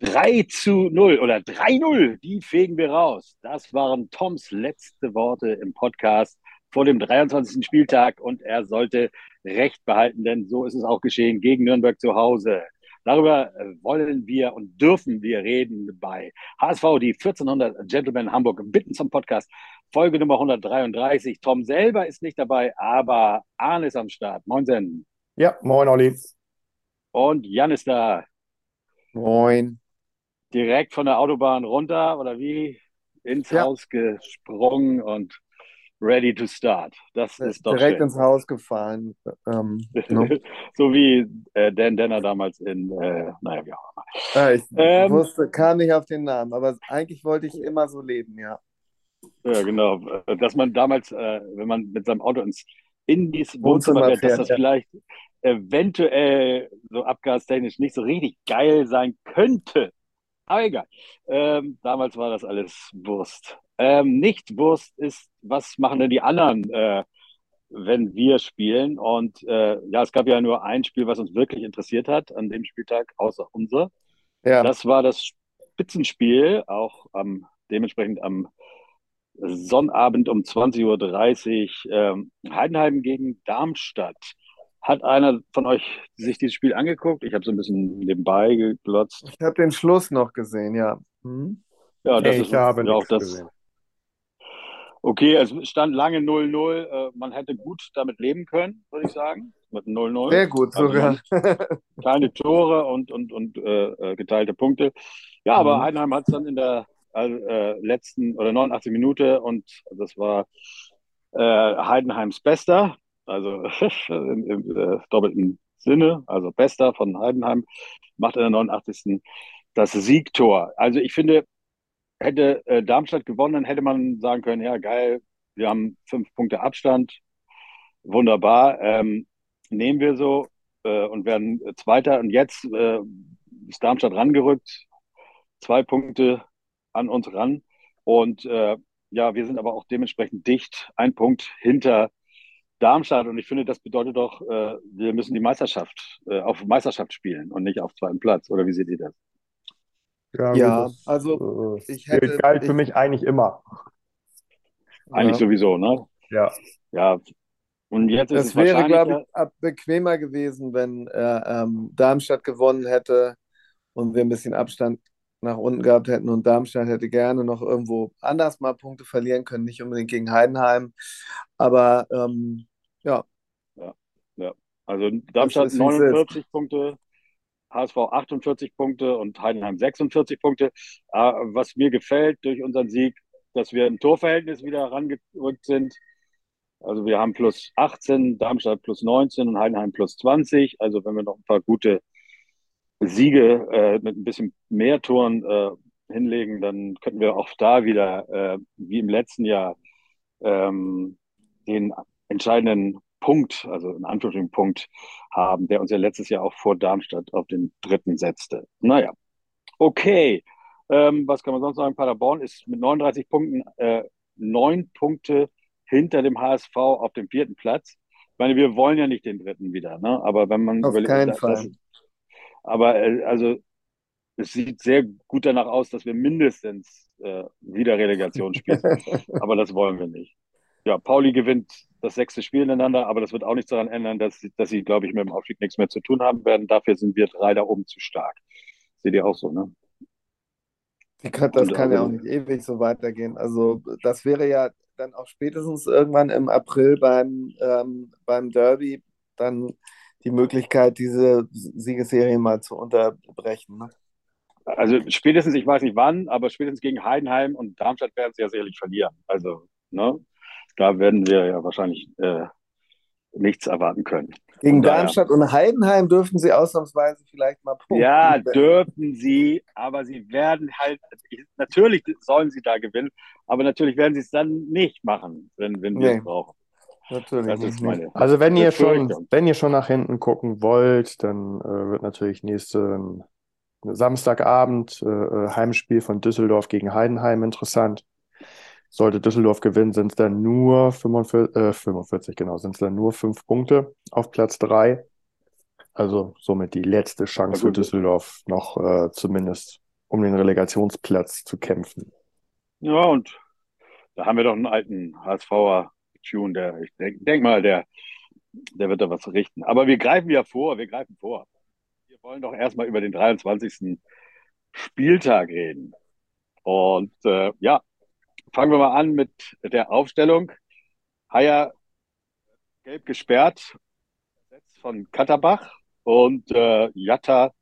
3 zu 0 oder 3-0, die fegen wir raus. Das waren Toms letzte Worte im Podcast vor dem 23. Spieltag und er sollte Recht behalten, denn so ist es auch geschehen gegen Nürnberg zu Hause. Darüber wollen wir und dürfen wir reden bei HSV, die 1400 Gentlemen Hamburg, bitten zum Podcast. Folge Nummer 133. Tom selber ist nicht dabei, aber Arne ist am Start. Moin, Sen. Ja, moin, Olli. Und Jan ist da. Moin. Direkt von der Autobahn runter oder wie? Ins Ja. Haus gesprungen und ready to start. Das ist doch Direkt schön. ins Haus gefahren. Ähm, ne? so wie äh, Dan Denner damals in, äh, naja, wie auch immer. ja, ich Ähm. wusste, kam nicht auf den Namen, aber eigentlich wollte ich immer so leben, ja. Ja, genau. Dass man damals, äh, wenn man mit seinem Auto ins Indies Wohnzimmer Wohnzimmer fährt, dass das ja. vielleicht eventuell so abgastechnisch nicht so richtig geil sein könnte. Aber egal. Ähm, damals war das alles Wurst. Ähm, nicht Wurst ist, was machen denn die anderen, äh, wenn wir spielen? Und äh, ja, es gab ja nur ein Spiel, was uns wirklich interessiert hat an dem Spieltag, außer unser. Ja, Das war das Spitzenspiel, auch am, dementsprechend am Sonnabend um 20.30 Uhr, ähm, Heidenheim gegen Darmstadt. Hat einer von euch sich dieses Spiel angeguckt? Ich habe so ein bisschen nebenbei geglotzt. ich habe den Schluss noch gesehen, ja. Hm? Ja, das Nee, ist ich habe auch das. gesehen. Okay, es stand lange 0-0. Äh, man hätte gut damit leben können, würde ich sagen. Mit 0-0. Sehr gut Also sogar. keine Tore und, und, und äh, äh, geteilte Punkte. Ja, aber Mhm. Heidenheim hat es dann in der äh, letzten oder 89 Minute und das war äh, Heidenheims Bester, also im, im äh, doppelten Sinne, also Bester von Heidenheim, macht in der 89. das Siegtor. Also ich finde, hätte äh, Darmstadt gewonnen, hätte man sagen können, ja geil, wir haben fünf Punkte Abstand, wunderbar, ähm, nehmen wir so äh, und werden Zweiter. Und jetzt äh, ist Darmstadt rangerückt, zwei Punkte an uns ran. Und äh, ja, wir sind aber auch dementsprechend dicht, ein Punkt hinter Darmstadt. Und ich finde, das bedeutet doch, äh, wir müssen die Meisterschaft äh, auf Meisterschaft spielen und nicht auf zweiten Platz. Oder wie seht ihr das? Ja, Ja, gut, das, also äh, ich gilt- hätte, galt für ich, mich eigentlich immer. Eigentlich ja. sowieso, ne? Ja. Ja. Und jetzt ist Das es wäre, glaube ich, bequemer gewesen, wenn äh, ähm, Darmstadt gewonnen hätte und wir ein bisschen Abstand nach unten gehabt hätten und Darmstadt hätte gerne noch irgendwo anders mal Punkte verlieren können, nicht unbedingt gegen Heidenheim. Aber ähm, ja, ja, ja. Also Darmstadt ist, wie es ist. 49 Punkte, HSV 48 Punkte und Heidenheim 46 Punkte. Äh, was mir gefällt durch unseren Sieg, dass wir im Torverhältnis wieder rangerückt sind. Also wir haben plus 18, Darmstadt plus 19 und Heidenheim plus 20. Also wenn wir noch ein paar gute Siege äh, mit ein bisschen mehr Toren äh, hinlegen, dann könnten wir auch da wieder, äh, wie im letzten Jahr, ähm, den entscheidenden Punkt, also in Anführungsstrichen Punkt haben, der uns ja letztes Jahr auch vor Darmstadt auf den dritten setzte. Naja, okay. Ähm, was kann man sonst sagen? Paderborn ist mit 39 Punkten äh, neun Punkte hinter dem HSV auf dem vierten Platz. Ich meine, wir wollen ja nicht den dritten wieder, ne? Aber wenn man Auf überlegt, keinen das, Fall. Aber äh, also es sieht sehr gut danach aus, dass wir mindestens äh, wieder Relegation spielen. aber das wollen wir nicht. Ja, Pauli gewinnt das sechste Spiel ineinander, aber das wird auch nichts daran ändern, dass, sie- dass sie, glaube ich, mit dem Aufstieg nichts mehr zu tun haben werden. Dafür sind wir drei da oben zu stark. Seht ihr auch so, ne? Kann, das Und kann ja auch also, nicht ewig so weitergehen. Also das wäre ja dann auch spätestens irgendwann im April beim, ähm, beim Derby dann die Möglichkeit, diese Siegesserie mal zu unterbrechen. Ne? also spätestens, ich weiß nicht wann, aber spätestens gegen Heidenheim und Darmstadt werden sie ja sicherlich verlieren. Also, ne? Da werden wir ja wahrscheinlich äh, nichts erwarten können. Gegen daher, Darmstadt und Heidenheim dürften sie ausnahmsweise vielleicht mal ja, punkten. dürfen sie, aber sie werden halt, natürlich sollen sie da gewinnen, aber natürlich werden sie es dann nicht machen, wenn, wenn wir es Nee, brauchen. Natürlich meine Also wenn ihr schon, wenn ihr schon nach hinten gucken wollt, dann äh, wird natürlich nächsten Samstagabend äh, äh, Heimspiel von Düsseldorf gegen Heidenheim interessant. Sollte Düsseldorf gewinnen, sind es dann nur 45, äh, 45, genau, sind es dann nur fünf Punkte auf Platz drei. Also somit die letzte Chance für Düsseldorf noch äh, zumindest um den Relegationsplatz zu kämpfen. Ja, und da haben wir doch einen alten HSVer Tune, der, ich denke denk mal, der, der wird da was richten. Aber wir greifen ja vor, wir greifen vor. Wir wollen doch erstmal über den 23. Spieltag reden. Und äh, ja, fangen wir mal an mit der Aufstellung. Haier gelb gesperrt, von Katterbach und äh, Jatta,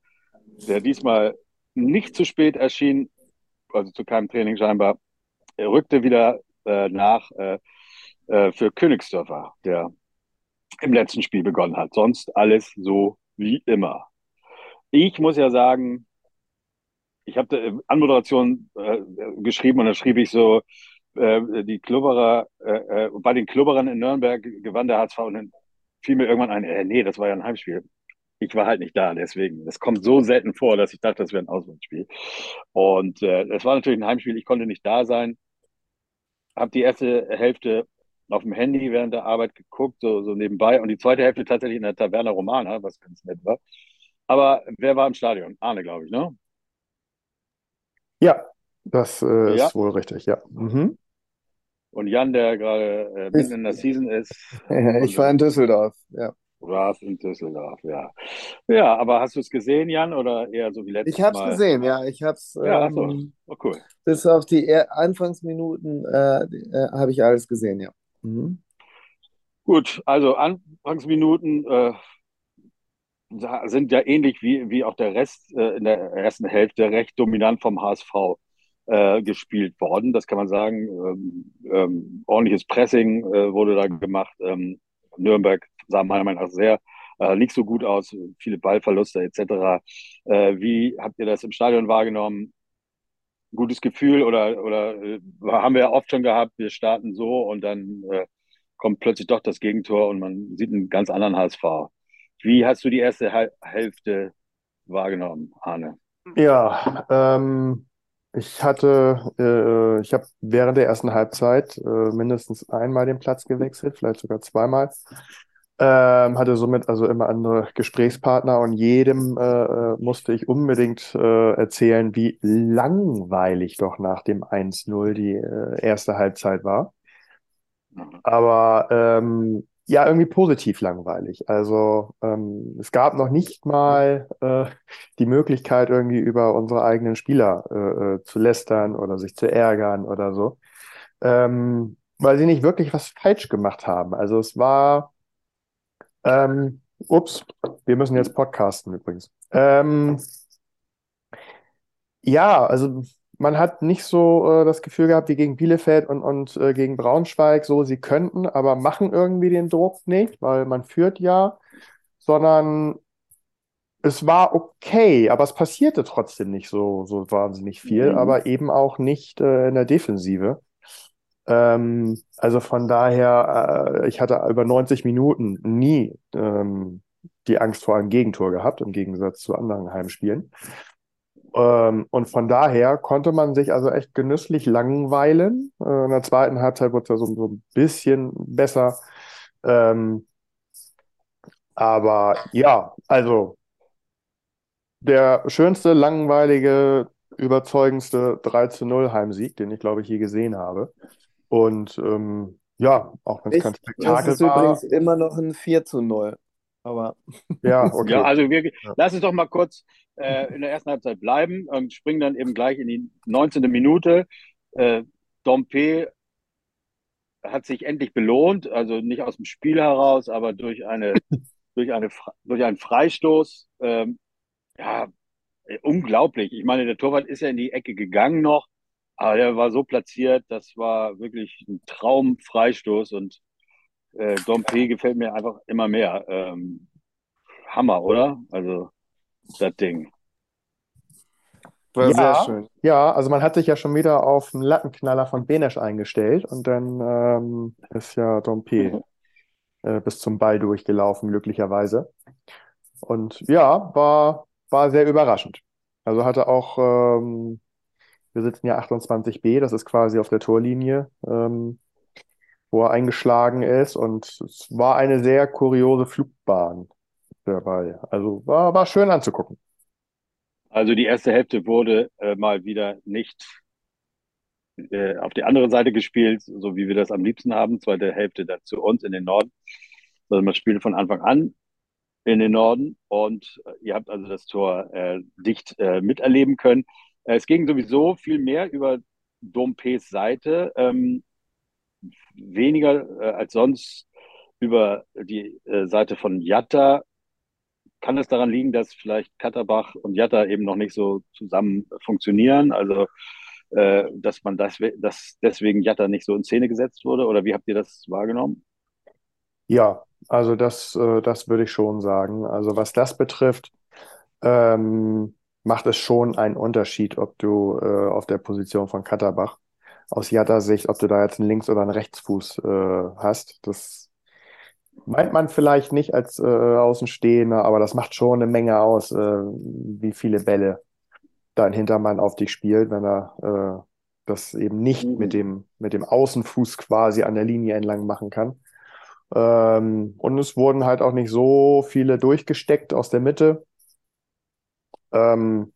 der diesmal nicht zu spät erschien, also zu keinem Training scheinbar, rückte wieder äh, nach äh, äh, für Königsdörfer, der im letzten Spiel begonnen hat. Sonst alles so wie immer. Ich muss ja sagen, ich habe äh, Anmoderation äh, geschrieben und da schrieb ich so, äh, die Klubberer, äh, äh, bei den Klubberern in Nürnberg gewann der HSV und dann fiel mir irgendwann ein, äh, nee, das war ja ein Heimspiel. Ich war halt nicht da, deswegen. Das kommt so selten vor, dass ich dachte, das wäre ein Auswärtsspiel. Und es war natürlich ein Heimspiel, ich konnte nicht da sein. Habe die erste Hälfte auf dem Handy während der Arbeit geguckt, so, so nebenbei. Und die zweite Hälfte tatsächlich in der Taverna Romana, was ganz nett war. Aber wer war im Stadion? Arne, glaube ich, ne? Ja, das äh, ja. ist wohl richtig, ja. Mhm. Und Jan, der gerade äh, mitten in der Season ist. ich war in Düsseldorf, ja. Du warst in Düsseldorf, ja. Ja, aber hast du es gesehen, Jan, oder eher so wie letztes Mal? Ich habe es gesehen, ja. Ich habe es. Ja, ähm, oh, cool. Bis auf die Anfangsminuten äh, äh, habe ich alles gesehen, ja. Mhm. Gut, also Anfangsminuten äh, sind ja ähnlich wie, wie auch der Rest äh, in der ersten Hälfte recht dominant vom HSV äh, gespielt worden. Das kann man sagen. Ähm, ähm, ordentliches Pressing äh, wurde da gemacht. Ähm, Nürnberg sah meiner Meinung nach sehr äh, nicht so gut aus, viele Ballverluste etc. Äh, wie habt ihr das im Stadion wahrgenommen? Gutes Gefühl oder, oder äh, haben wir ja oft schon gehabt, wir starten so und dann äh, kommt plötzlich doch das Gegentor und man sieht einen ganz anderen HSV. Wie hast du die erste Hälfte wahrgenommen, Arne? Ja, ähm, ich hatte, äh, ich habe während der ersten Halbzeit äh, mindestens einmal den Platz gewechselt, vielleicht sogar zweimal. Ähm, hatte somit also immer andere Gesprächspartner und jedem äh, äh musste ich unbedingt äh, erzählen, wie langweilig doch nach dem 1-0 die äh, erste Halbzeit war. Mhm. Aber ähm, ja, irgendwie positiv langweilig. Also ähm, es gab noch nicht mal äh, die Möglichkeit, irgendwie über unsere eigenen Spieler äh, äh, zu lästern oder sich zu ärgern oder so, ähm, weil sie nicht wirklich was falsch gemacht haben. Also es war, ähm, ups, wir müssen jetzt podcasten übrigens. Ähm, ja, also man hat nicht so äh, das Gefühl gehabt wie gegen Bielefeld und, und äh, gegen Braunschweig, so sie könnten, aber machen irgendwie den Druck nicht, weil man führt ja, sondern es war okay, aber es passierte trotzdem nicht so, so wahnsinnig viel, mhm. aber eben auch nicht äh, in der Defensive. Ähm, also von daher, äh, ich hatte über 90 Minuten nie ähm, die Angst vor einem Gegentor gehabt, im Gegensatz zu anderen Heimspielen. Ähm, und von daher konnte man sich also echt genüsslich langweilen. Äh, in der zweiten Halbzeit wurde es ja so, so ein bisschen besser. Ähm, aber ja, also der schönste, langweilige, überzeugendste 3 zu 0 Heimsieg, den ich glaube ich je gesehen habe. Und ähm, ja, auch wenn es kein Spektakel das ist war. übrigens immer noch ein 4 zu 0. Aber ja, okay. ja, also wir, ja. lass uns doch mal kurz äh, in der ersten Halbzeit bleiben und springen dann eben gleich in die 19. Minute. Äh, Dompe hat sich endlich belohnt, also nicht aus dem Spiel heraus, aber durch eine durch eine durch einen Freistoß. Ähm, ja, unglaublich. Ich meine, der Torwart ist ja in die Ecke gegangen noch, aber der war so platziert, das war wirklich ein Traumfreistoß und äh, Dompe gefällt mir einfach immer mehr. Ähm, Hammer, oder? Also das Ding. War ja, sehr schön. Ja, also man hat sich ja schon wieder auf den Lattenknaller von Benesch eingestellt und dann ähm, ist ja Dompe äh, bis zum Ball durchgelaufen, glücklicherweise. Und ja, war, war sehr überraschend. Also hatte auch, ähm, wir sitzen ja 28b, das ist quasi auf der Torlinie, ähm, wo er eingeschlagen ist und es war eine sehr kuriose Flugbahn dabei. Also war, war schön anzugucken. Also die erste Hälfte wurde äh, mal wieder nicht äh, auf die andere Seite gespielt, so wie wir das am liebsten haben. Zweite Hälfte dann zu uns in den Norden. Sondern man spielte von Anfang an in den Norden und äh, ihr habt also das Tor äh, dicht äh, miterleben können. Äh, es ging sowieso viel mehr über Dompees Seite, ähm, weniger äh, als sonst über die äh, Seite von Jatta. Kann es daran liegen, dass vielleicht Katterbach und Jatta eben noch nicht so zusammen funktionieren? Also, äh, dass man das, dass deswegen Jatta nicht so in Szene gesetzt wurde? Oder wie habt ihr das wahrgenommen? Ja, also das, äh, das würde ich schon sagen. Also was das betrifft, ähm, macht es schon einen Unterschied, ob du äh, auf der Position von Katterbach aus Jatta-Sicht, ob du da jetzt einen Links- oder einen Rechtsfuß äh, hast. Das meint man vielleicht nicht als äh, Außenstehender, aber das macht schon eine Menge aus, äh, wie viele Bälle dein Hintermann auf dich spielt, wenn er äh, das eben nicht mhm. mit dem, mit dem Außenfuß quasi an der Linie entlang machen kann. Ähm, und es wurden halt auch nicht so viele durchgesteckt aus der Mitte. Ähm,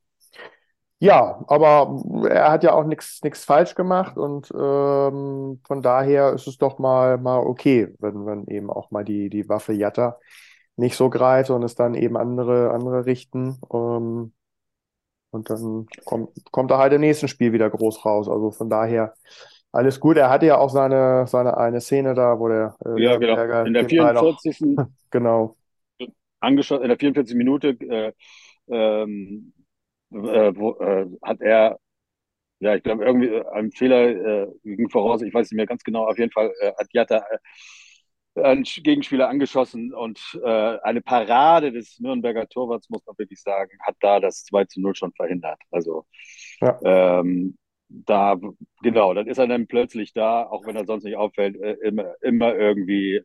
ja, aber er hat ja auch nichts falsch gemacht und ähm, von daher ist es doch mal, mal okay, wenn, wenn eben auch mal die, die Waffe Jatta nicht so greift und es dann eben andere, andere richten. Ähm, und dann kommt, kommt er halt im nächsten Spiel wieder groß raus. Also von daher alles gut. Er hatte ja auch seine, seine eine Szene da, wo der äh, ja, genau. In der 44. Auch, genau. Angeschaut, in der 44. Minute äh, ähm, äh, wo, äh, hat er, ja, ich glaube, irgendwie äh, einen Fehler äh, ging voraus, ich weiß nicht mehr ganz genau, auf jeden Fall äh, hat Jatta äh, einen Gegenspieler angeschossen und eine Parade des Nürnberger Torwarts, muss man wirklich sagen, hat da das 2 zu 0 schon verhindert. Also ja. ähm, da, genau, dann ist er dann plötzlich da, auch wenn er sonst nicht auffällt, immer, immer irgendwie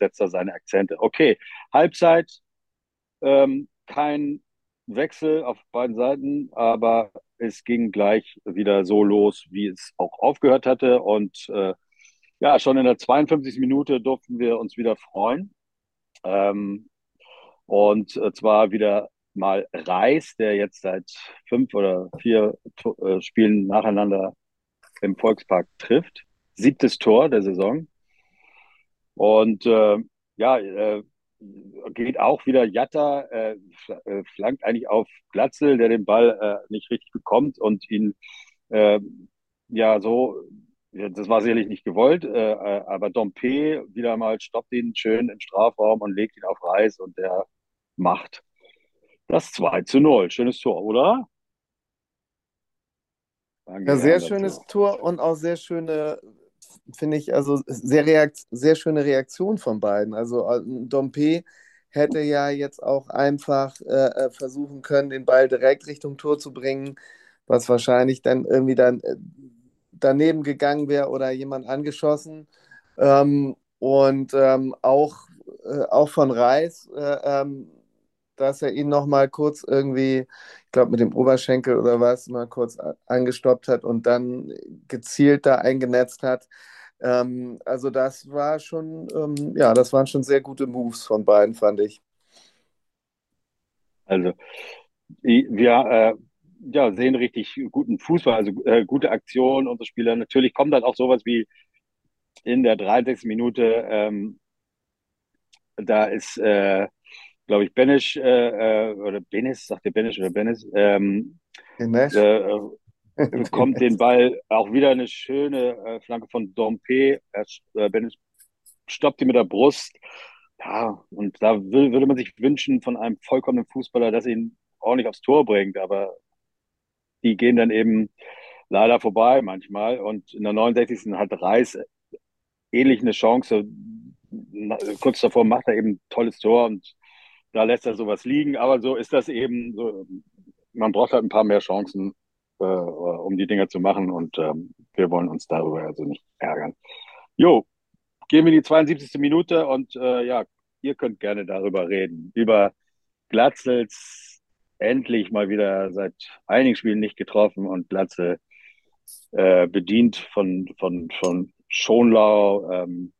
setzt er seine Akzente. Okay, Halbzeit, ähm, kein Wechsel auf beiden Seiten, aber es ging gleich wieder so los, wie es auch aufgehört hatte. Und äh, ja, schon in der 52. Minute durften wir uns wieder freuen. Ähm, und äh, zwar wieder mal Reis, der jetzt seit fünf oder vier äh, Spielen nacheinander im Volkspark trifft. Siebtes Tor der Saison. Und äh, ja, äh, geht auch wieder Jatta, äh, äh, flankt eigentlich auf Glatzel, der den Ball äh, nicht richtig bekommt und ihn äh, ja so, das war sicherlich nicht gewollt, äh, äh, aber Dompe wieder mal stoppt ihn schön im Strafraum und legt ihn auf Reis und der macht das 2 zu 0. Schönes Tor, oder? Ja, sehr schönes Tor und auch sehr schöne finde ich, also sehr, reakt sehr schöne Reaktion von beiden. Also äh, Dompe hätte ja jetzt auch einfach äh, äh, versuchen können, den Ball direkt Richtung Tor zu bringen, was wahrscheinlich dann irgendwie dann äh, daneben gegangen wäre oder jemand angeschossen. Ähm, und ähm, auch, äh, auch von Reis, äh, ähm, dass er ihn noch mal kurz irgendwie, ich glaube mit dem Oberschenkel oder was, mal kurz angestoppt hat und dann gezielt da eingenetzt hat. Ähm, also das war schon, ähm, ja, das waren schon sehr gute Moves von beiden, fand ich. Also wir äh, ja, sehen richtig guten Fußball, also äh, gute Aktionen unserer Spieler. Natürlich kommt dann auch sowas wie in der 63. Minute, ähm, da ist, äh, glaube ich, Benisch, äh, äh, oder Benis, sagt der Benisch oder Benis, ähm, äh, bekommt den Ball auch wieder eine schöne äh, Flanke von Dompe. Äh, stoppt ihn mit der Brust. Ja, und da will, würde man sich wünschen von einem vollkommenen Fußballer, dass er ihn ordentlich aufs Tor bringt. Aber die gehen dann eben leider vorbei manchmal. Und in der 69. hat Reis ähnlich eine Chance. Kurz davor macht er eben ein tolles Tor und da lässt er sowas liegen. Aber so ist das eben. So, man braucht halt ein paar mehr Chancen äh, um die Dinger zu machen und ähm, wir wollen uns darüber also nicht ärgern. Jo, gehen wir in die 72. Minute und äh, ja, ihr könnt gerne darüber reden. Über Glatzels endlich mal wieder seit einigen Spielen nicht getroffen und Glatzel äh, bedient von, von, von Schonlau ähm,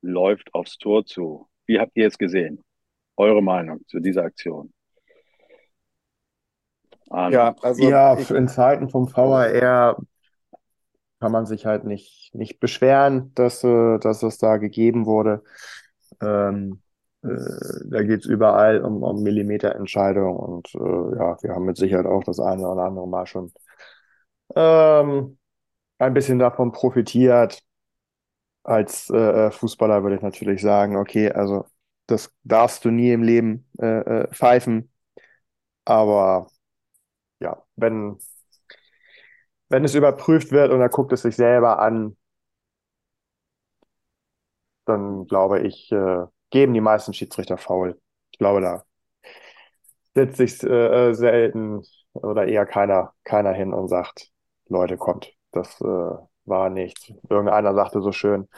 läuft aufs Tor zu. Wie habt ihr es gesehen? Eure Meinung zu dieser Aktion? Ja, also Ja, ich, in Zeiten vom VAR kann man sich halt nicht, nicht beschweren, dass, äh, dass es da gegeben wurde. Ähm, äh, da geht es überall um, um Millimeterentscheidungen und äh, ja, wir haben mit Sicherheit auch das eine oder andere Mal schon ähm, ein bisschen davon profitiert. Als äh, Fußballer würde ich natürlich sagen, okay, also das darfst du nie im Leben äh, äh, pfeifen. Aber ja, wenn, wenn es überprüft wird und er guckt es sich selber an, dann glaube ich, äh, geben die meisten Schiedsrichter faul. Ich glaube, da setzt sich äh, äh, selten oder eher keiner, keiner hin und sagt, Leute, kommt, das äh, war nichts. Irgendeiner sagte so schön,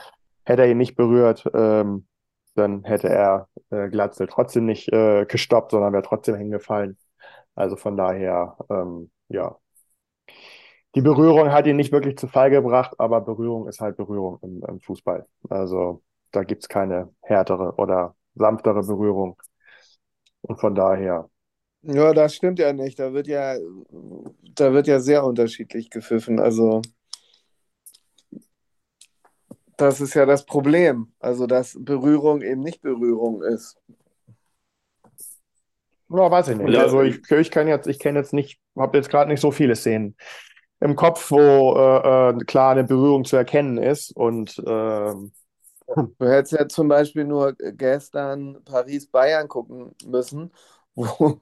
hätte er ihn nicht berührt, ähm, dann hätte er äh, Glatzel trotzdem nicht äh, gestoppt, sondern wäre trotzdem hingefallen. Also von daher, ähm, ja. Die Berührung hat ihn nicht wirklich zu Fall gebracht, aber Berührung ist halt Berührung im, im Fußball. Also da gibt's keine härtere oder sanftere Berührung. Und von daher, ja, das stimmt ja nicht. Da wird ja, da wird ja sehr unterschiedlich gepfiffen. Also das ist ja das Problem. Also dass Berührung eben nicht Berührung ist. ja, weiß ich nicht. Also ich, ich kann jetzt, ich kenne jetzt nicht, habe jetzt gerade nicht so viele Szenen im Kopf, wo äh, äh, klar eine Berührung zu erkennen ist. Und ähm, Du hättest ja zum Beispiel nur gestern Paris-Bayern gucken müssen, wo,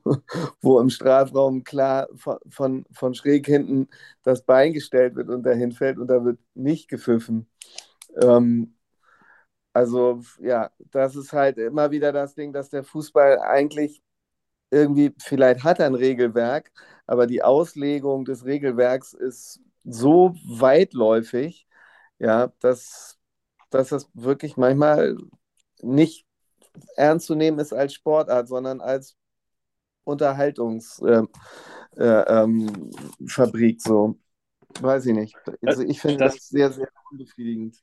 wo im Strafraum klar von, von, von schräg hinten das Bein gestellt wird und dahin fällt und da wird nicht gepfiffen. Ähm, also ja, das ist halt immer wieder das Ding, dass der Fußball eigentlich irgendwie, vielleicht hat er ein Regelwerk, aber die Auslegung des Regelwerks ist so weitläufig, ja, dass, dass das wirklich manchmal nicht ernst zu nehmen ist als Sportart, sondern als Unterhaltungsfabrik äh, äh, ähm, so. Weiß ich nicht. Also ich finde Das- das sehr, sehr unbefriedigend.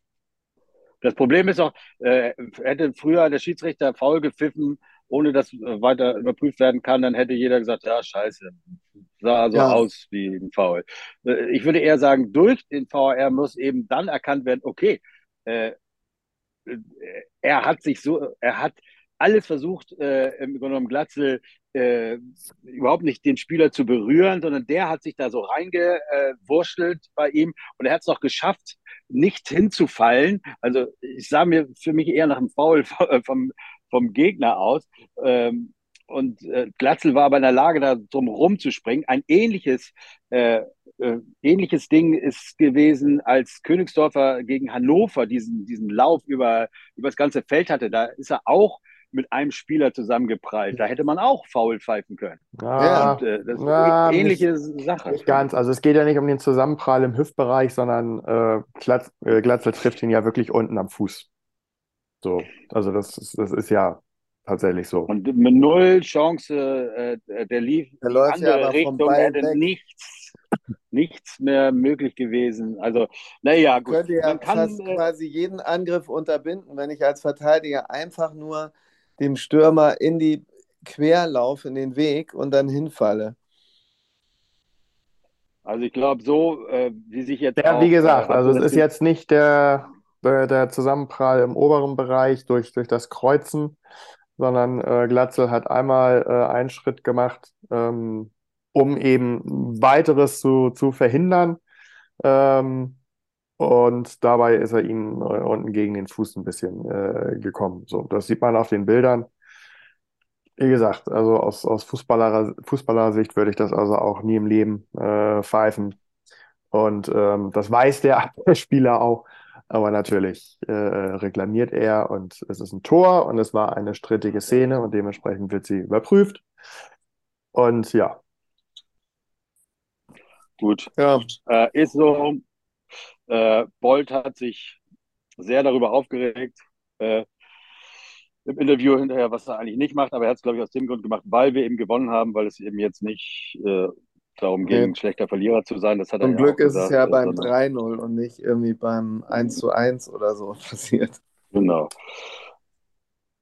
Das Problem ist auch, äh, hätte früher der Schiedsrichter faul gepfiffen, ohne dass äh, weiter überprüft werden kann, dann hätte jeder gesagt, ja, scheiße, sah so Ja. aus wie ein Foul. Äh, ich würde eher sagen, durch den VAR muss eben dann erkannt werden, okay, äh, äh, er hat sich so, er hat alles versucht, äh, im Grunde genommen Glatzel äh, überhaupt nicht den Spieler zu berühren, sondern der hat sich da so reingewurschtelt bei ihm und er hat es noch geschafft, nicht hinzufallen. Also ich sah mir für mich eher nach einem Foul vom, vom Gegner aus. Ähm, und äh, Glatzel war aber in der Lage, da drum rumzuspringen. Ein ähnliches, äh, äh, ähnliches Ding ist gewesen, als Königsdorfer gegen Hannover diesen, diesen Lauf über, über das ganze Feld hatte. Da ist er auch mit einem Spieler zusammengeprallt. Da hätte man auch faul pfeifen können. ja, Und, äh, das ist ja, eine ähnliche Sache. Nicht ganz. Also es geht ja nicht um den Zusammenprall im Hüftbereich, sondern äh, Glatz, äh, Glatzel trifft ihn ja wirklich unten am Fuß. So, also das ist, das ist ja tatsächlich so. Und mit null Chance, äh, der lief Der in läuft andere ja Richtung, hätte weg. nichts, nichts mehr möglich gewesen. Also, naja, gut. könnte ja Man kann, äh, quasi jeden Angriff unterbinden, wenn ich als Verteidiger einfach nur dem Stürmer in die Querlauf, in den Weg und dann hinfalle. Also ich glaube, so äh, wie sich jetzt Ja, auch, wie gesagt, äh, also es ist jetzt nicht der, der, der Zusammenprall im oberen Bereich durch, durch das Kreuzen, sondern äh, Glatzel hat einmal äh, einen Schritt gemacht, ähm, um eben weiteres zu, zu verhindern. Ähm, und dabei ist er ihm äh, unten gegen den Fuß ein bisschen äh, gekommen. So, das sieht man auf den Bildern. Wie gesagt, also aus, aus Fußballer, Fußballersicht würde ich das also auch nie im Leben äh, pfeifen. Und ähm, das weiß der Abwehrspieler auch. Aber natürlich äh, reklamiert er und es ist ein Tor und es war eine strittige Szene und dementsprechend wird sie überprüft. Und ja, gut. Ja, Äh, ist so. Äh, Bolt hat sich sehr darüber aufgeregt. Äh, Im Interview hinterher, was er eigentlich nicht macht, aber er hat es, glaube ich, aus dem Grund gemacht, weil wir eben gewonnen haben, weil es eben jetzt nicht äh, darum ging, Nee. schlechter Verlierer zu sein. Das hat zum Glück ja ist es gesagt, ja äh, beim sondern- 3-0 und nicht irgendwie beim 1-1 oder so passiert. Genau.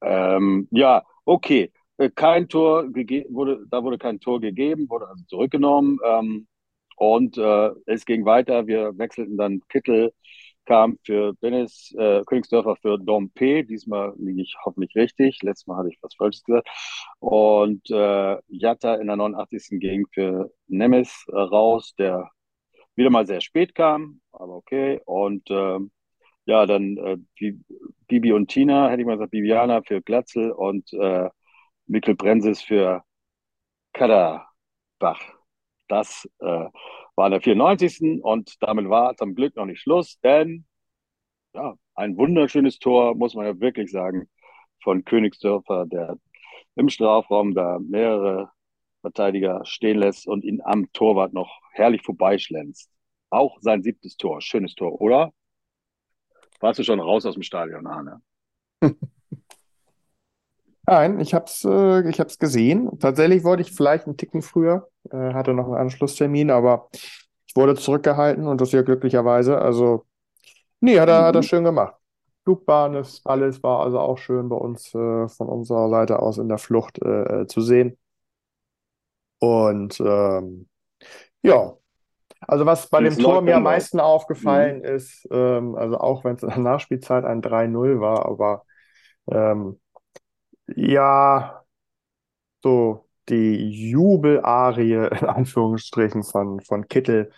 Ähm, ja, okay. äh, kein Tor wurde, da wurde kein Tor gegeben, wurde also zurückgenommen. Ähm, und äh, es ging weiter. Wir wechselten dann Kittel, kam für Dennis äh, Königsdörfer für Dompe. Diesmal liege ich hoffentlich richtig. Letztes Mal hatte ich was Falsches gesagt. Und äh, Jatta in der 89. ging für Nemes raus, der wieder mal sehr spät kam, aber okay. Und äh, ja, dann äh, Bibi und Tina, hätte ich mal gesagt, Bibiana für Glatzel und äh, Mikkel Brensis für Kaderbach. Das äh, war der 94. Und damit war zum Glück noch nicht Schluss, denn ja, ein wunderschönes Tor, muss man ja wirklich sagen, von Königsdörfer, der im Strafraum da mehrere Verteidiger stehen lässt und ihn am Torwart noch herrlich vorbeischlänzt. Auch sein siebtes Tor. Schönes Tor, oder? Warst du schon raus aus dem Stadion, Arne? Nein, ich habe es äh, ich hab's gesehen. Tatsächlich wollte ich vielleicht einen Ticken früher, äh, hatte noch einen Anschlusstermin, aber ich wurde zurückgehalten und das ja glücklicherweise. Also, nee, hat er, hat er mhm. schön gemacht. Flugbahn ist alles, war also auch schön bei uns äh, von unserer Seite aus in der Flucht äh, äh, zu sehen. Und ähm, ja, also was bei dem Tor mir am meisten aufgefallen mhm. ist, ähm, also auch wenn es in der Nachspielzeit ein 3-0 war, aber ähm, ja, so die Jubelarie in Anführungsstrichen von, von Kittel.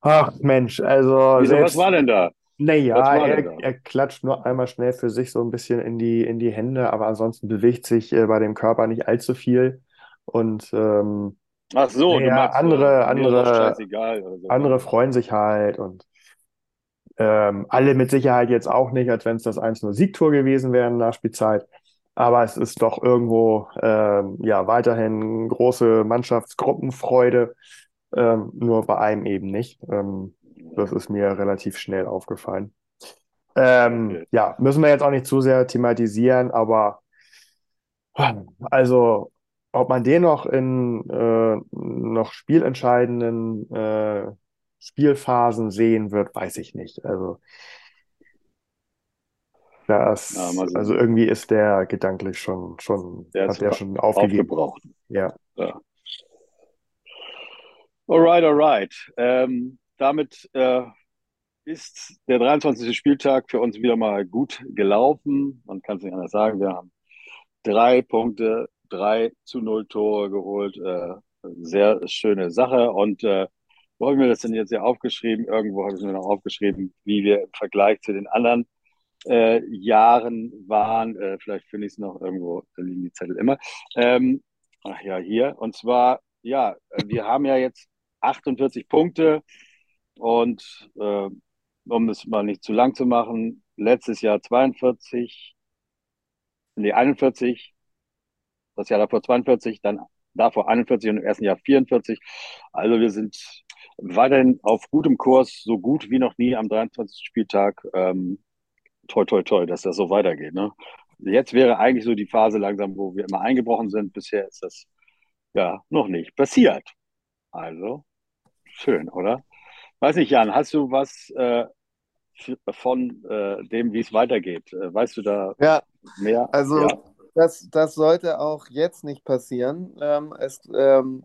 Ach Mensch, also. Wieso, selbst, was war denn da? Naja, er, er klatscht nur einmal schnell für sich so ein bisschen in die, in die Hände, aber ansonsten bewegt sich äh, bei dem Körper nicht allzu viel. Und ähm, Ach so, naja, meinst, andere, andere, so. andere freuen sich halt und ähm, alle mit Sicherheit jetzt auch nicht, als wenn es das 1-0-Siegtor gewesen wäre in der Spielzeit. Aber es ist doch irgendwo ähm, ja weiterhin große Mannschaftsgruppenfreude, ähm, nur bei einem eben nicht. Ähm, das ist mir relativ schnell aufgefallen. Ähm. Ja, müssen wir jetzt auch nicht zu sehr thematisieren, aber also ob man den noch in äh, noch spielentscheidenden äh, Spielphasen sehen wird, weiß ich nicht. Also das, ja, also irgendwie ist der gedanklich schon, schon der hat der schon aufgegeben. Aufgebraucht. Ja. ja. Alright, alright. Ähm, damit äh, ist der 23. Spieltag für uns wieder mal gut gelaufen. Man kann es nicht anders sagen. Wir haben drei Punkte, drei zu null Tore geholt. Äh, sehr schöne Sache. Und äh, wo habe ich mir das denn jetzt hier aufgeschrieben? Irgendwo habe ich mir noch aufgeschrieben, wie wir im Vergleich zu den anderen äh, Jahren waren. Äh, vielleicht finde ich es noch irgendwo, da liegen die Zettel immer. Ähm, ach ja, hier. Und zwar, ja, wir haben ja jetzt 48 Punkte und äh, um es mal nicht zu lang zu machen, letztes Jahr 42, nee, 41, das Jahr davor 42, dann davor 41 und im ersten Jahr 44. Also wir sind weiterhin auf gutem Kurs, so gut wie noch nie am 23. Spieltag. Ähm, toi, toi, toi, dass das so weitergeht. Ne? Jetzt wäre eigentlich so die Phase langsam, wo wir immer eingebrochen sind. Bisher ist das ja noch nicht passiert. Also, schön, oder? Weiß nicht, Jan, hast du was äh, von äh, dem, wie es weitergeht? Äh, weißt du da ja, mehr? Also, ja. Das, das sollte auch jetzt nicht passieren. Ähm, es, ähm,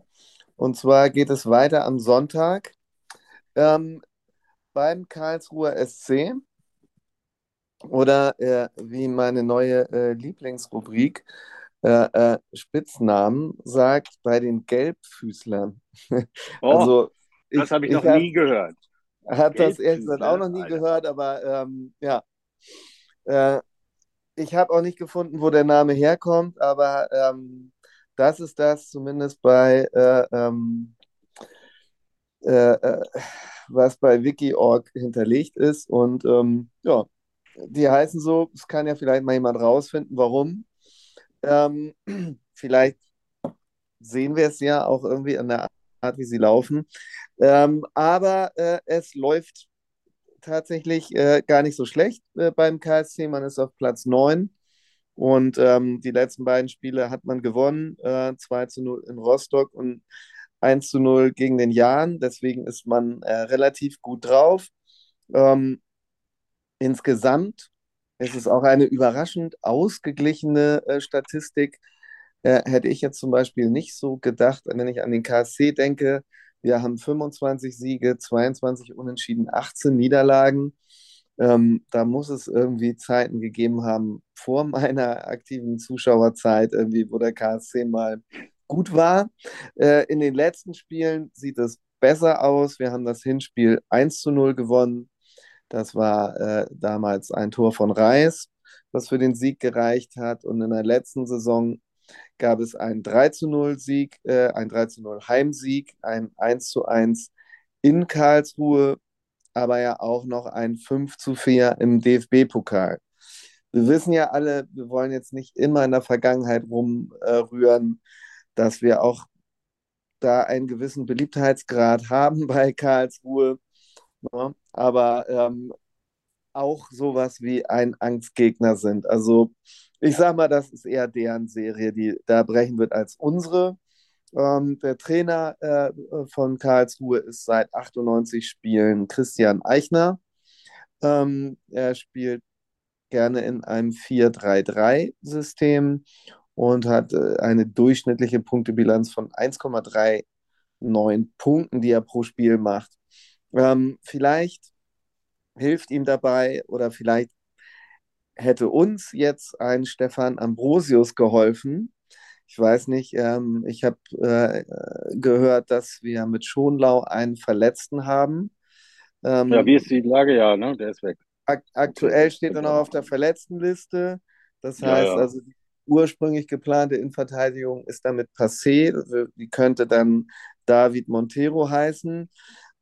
und zwar geht es weiter am Sonntag ähm, beim Karlsruher SC oder äh, wie meine neue äh, Lieblingsrubrik äh, äh, Spitznamen sagt, bei den Gelbfüßlern. Oh, also, ich, das habe ich noch ich nie gehört. Hat das ehrlich gesagt auch noch nie Alter. gehört, aber ähm, ja. Äh, ich habe auch nicht gefunden, wo der Name herkommt, aber ähm, das ist das zumindest bei, äh, ähm, äh, was bei Wiki.org hinterlegt ist. Und ähm, ja, die heißen so, es kann ja vielleicht mal jemand rausfinden, warum. Ähm, vielleicht sehen wir es ja auch irgendwie an der Art, wie sie laufen. Ähm, aber äh, es läuft tatsächlich äh, gar nicht so schlecht äh, beim KSC. Man ist auf Platz 9 und ähm, die letzten beiden Spiele hat man gewonnen. Äh, 2 zu 0 in Rostock und 1 zu 0 gegen den Jan. Deswegen ist man äh, relativ gut drauf. Ähm, insgesamt ist es auch eine überraschend ausgeglichene äh, Statistik. äh, hätte ich jetzt zum Beispiel nicht so gedacht, wenn ich an den KSC denke. Wir haben 25 Siege, 22 Unentschieden, 18 Niederlagen. Ähm, da muss es irgendwie Zeiten gegeben haben vor meiner aktiven Zuschauerzeit, irgendwie, wo der KSC mal gut war. Äh, in den letzten Spielen sieht es besser aus. Wir haben das Hinspiel 1 zu 0 gewonnen. Das war äh, damals ein Tor von Reis, was für den Sieg gereicht hat. Und in der letzten Saison gab es einen 3 zu 0 Sieg, äh, ein 3 zu 0 Heimsieg, ein 1 zu 1 in Karlsruhe, aber ja auch noch ein 5 zu 4 im DFB-Pokal. Wir wissen ja alle, wir wollen jetzt nicht immer in der Vergangenheit rumrühren, dass wir auch da einen gewissen Beliebtheitsgrad haben bei Karlsruhe. Ne? aber ähm, auch sowas wie ein Angstgegner sind. Also ich sage mal, das ist eher deren Serie, die da brechen wird als unsere. Ähm, der Trainer äh, von Karlsruhe ist seit 98 Spielen Christian Eichner. Ähm, er spielt gerne in einem 4-3-3-System und hat äh, eine durchschnittliche Punktebilanz von 1,39 Punkten, die er pro Spiel macht. Ähm, vielleicht hilft ihm dabei oder vielleicht hätte uns jetzt ein Stefan Ambrosius geholfen. Ich weiß nicht, ähm, ich habe äh, gehört, dass wir mit Schonlau einen Verletzten haben. Ähm, ja, wie ist die Lage? Ja, ne? der ist weg. Ak aktuell steht er noch auf der Verletztenliste. Das heißt, ja, ja. also die ursprünglich geplante Innenverteidigung ist damit passé. Die könnte dann David Montero heißen.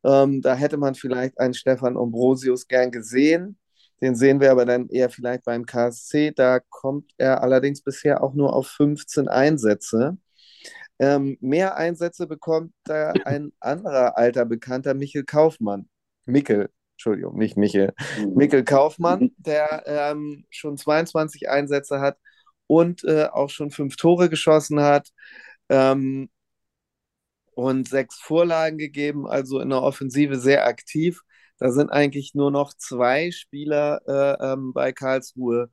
Ähm, da hätte man vielleicht einen Stefan Ambrosius gern gesehen. Den sehen wir aber dann eher vielleicht beim KSC. Da kommt er allerdings bisher auch nur auf 15 Einsätze. Ähm, mehr Einsätze bekommt da ein anderer alter Bekannter, Michel Kaufmann. Mikkel, Entschuldigung, nicht Michel. Mhm. Mikkel Kaufmann, der ähm, schon 22 Einsätze hat und äh, auch schon fünf Tore geschossen hat ähm, und sechs Vorlagen gegeben, also in der Offensive sehr aktiv. Da sind eigentlich nur noch zwei Spieler äh, ähm, bei Karlsruhe,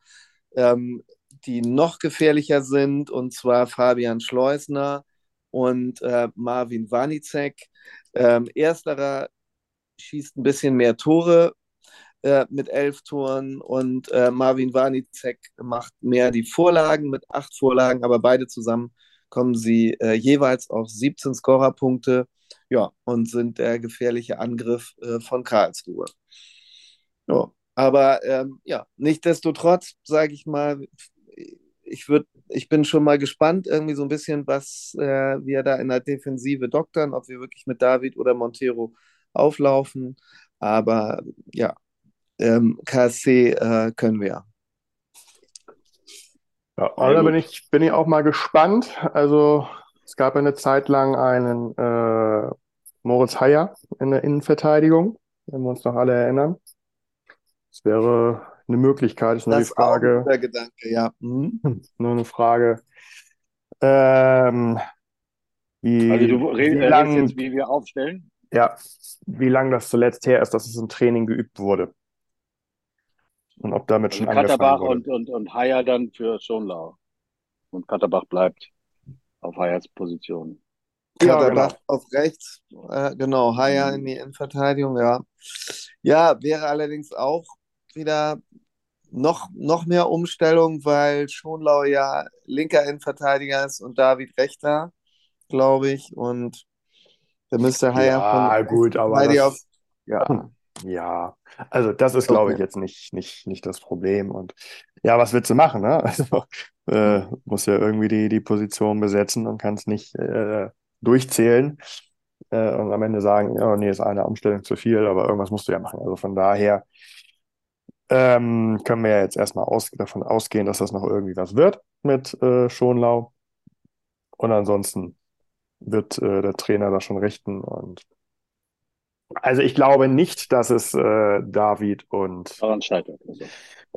ähm, die noch gefährlicher sind, und zwar Fabian Schleusner und äh, Marvin Wanicek. Ähm, ersterer schießt ein bisschen mehr Tore, äh, mit elf Toren und äh, Marvin Warnicek macht mehr die Vorlagen mit acht Vorlagen, aber beide zusammen kommen sie äh, jeweils auf 17 Scorerpunkte ja, und sind der gefährliche Angriff äh, von Karlsruhe. Ja, aber ähm, ja, nichtsdestotrotz, sage ich mal, ich, würd, ich bin schon mal gespannt, irgendwie so ein bisschen, was äh, wir da in der Defensive doktern, ob wir wirklich mit David oder Montero auflaufen. Aber ja, ähm, KSC äh, können wir. Ja, da bin ich, bin ich auch mal gespannt. Also es gab eine Zeit lang einen äh, Moritz Heyer in der Innenverteidigung, wenn wir uns noch alle erinnern. Das wäre eine Möglichkeit, ist nur das die Frage. der Gedanke, ja. Mhm. Nur eine Frage. Ähm, wie, also du redest lang, jetzt, wie wir aufstellen? Ja, wie lange das zuletzt her ist, dass es im Training geübt wurde. Und ob damit also schon Katterbach und, und, und Haier dann für Schonlau. Und Katterbach bleibt auf Haiers Position. Ja, Katterbach genau. auf rechts, äh, genau, Haier mhm. in die Innenverteidigung, ja. Ja, wäre allerdings auch wieder noch, noch mehr Umstellung, weil Schonlau ja linker Innenverteidiger ist und David rechter, glaube ich. Und da müsste Haier ja, von gut, aber das, auf, ja. Ja, also das ist, glaube ich, jetzt nicht, nicht, nicht das Problem. Und ja, was willst du machen? Ne? Also äh, muss ja irgendwie die, die Position besetzen und kannst nicht äh, durchzählen äh, und am Ende sagen, ja, nee, ist eine Umstellung zu viel, aber irgendwas musst du ja machen. Also von daher ähm, können wir ja jetzt erstmal aus, davon ausgehen, dass das noch irgendwie was wird mit äh, Schonlau. Und ansonsten wird äh, der Trainer da schon richten und also ich glaube nicht, dass es äh, David und also.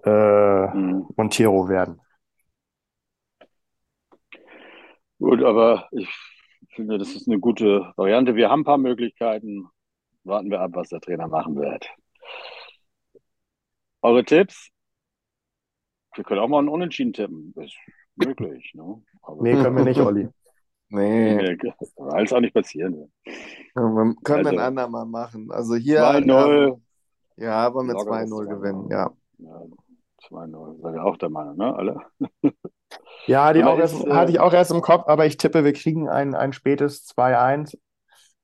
äh, mhm. Montero werden. Gut, aber ich finde, das ist eine gute Variante. Wir haben ein paar Möglichkeiten. Warten wir ab, was der Trainer machen wird. Eure Tipps? Wir können auch mal einen Unentschieden tippen. möglich. Ne? Aber nee, können wir nicht, Olli. Nee. nee alles auch nicht passieren. Ja, können also, wir ein andermal machen. Also hier. 2-0. Ja, wollen wir 2-0 gewinnen, ja. ja 2-0. Seid ihr auch der Meinung, ne? Alle? Ja, die auch erst, hatte ich auch erst im Kopf, aber ich tippe, wir kriegen ein, ein spätes 2-1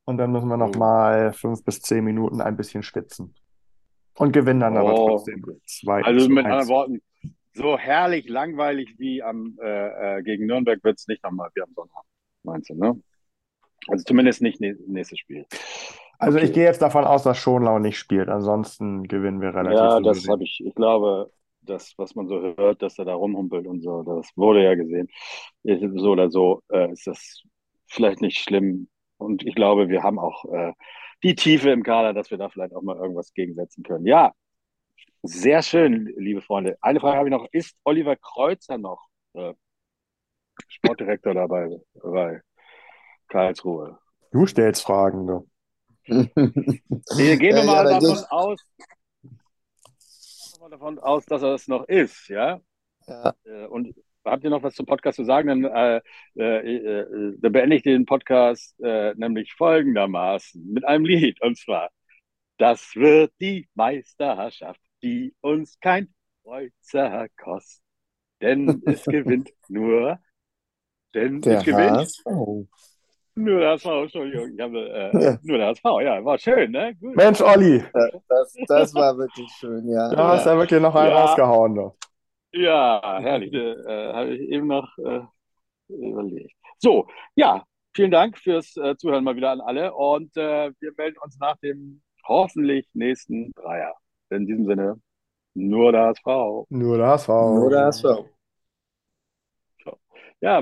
und dann müssen wir noch oh. mal fünf bis zehn Minuten ein bisschen schwitzen. Und gewinnen dann oh. aber trotzdem 2 Also mit anderen Worten, so herrlich langweilig wie am, äh, äh, gegen Nürnberg wird es nicht nochmal wie am Sonntag, meinst du, ne? Also zumindest nicht nächstes Spiel. Also okay. ich gehe jetzt davon aus, dass Schonlau nicht spielt. Ansonsten gewinnen wir relativ. Ja, das habe ich. Ich glaube, das, was man so hört, dass er da rumhumpelt und so, das wurde ja gesehen. So oder so äh, ist das vielleicht nicht schlimm. Und ich glaube, wir haben auch äh, die Tiefe im Kader, dass wir da vielleicht auch mal irgendwas gegensetzen können. Ja, sehr schön, liebe Freunde. Eine Frage habe ich noch. Ist Oliver Kreuzer noch äh, Sportdirektor dabei bei Karlsruhe? Du stellst Fragen, du. Wir gehen ja, mal ja, davon aus, davon aus, dass er es noch ist, ja? ja. Äh, und habt ihr noch was zum Podcast zu sagen? Dann, äh, äh, äh, dann beende ich den Podcast äh, nämlich folgendermaßen mit einem Lied. Und zwar, das wird die Meisterschaft, die uns kein Kreuzer kostet. Denn es gewinnt nur, denn Der es gewinnt. HSV. Nur der HSV, Entschuldigung. Ich habe, äh, nur der HSV, ja, war schön, ne? Gut. Mensch, Olli. Das, das war wirklich schön, ja. Da hast du ja wirklich noch einen ja. rausgehauen. Doch. Ja, herrlich. Äh, habe ich eben noch äh, überlegt. So, ja, vielen Dank fürs äh, Zuhören mal wieder an alle und äh, wir melden uns nach dem hoffentlich nächsten Dreier. In diesem Sinne, nur das V. Nur das V. Nur das V.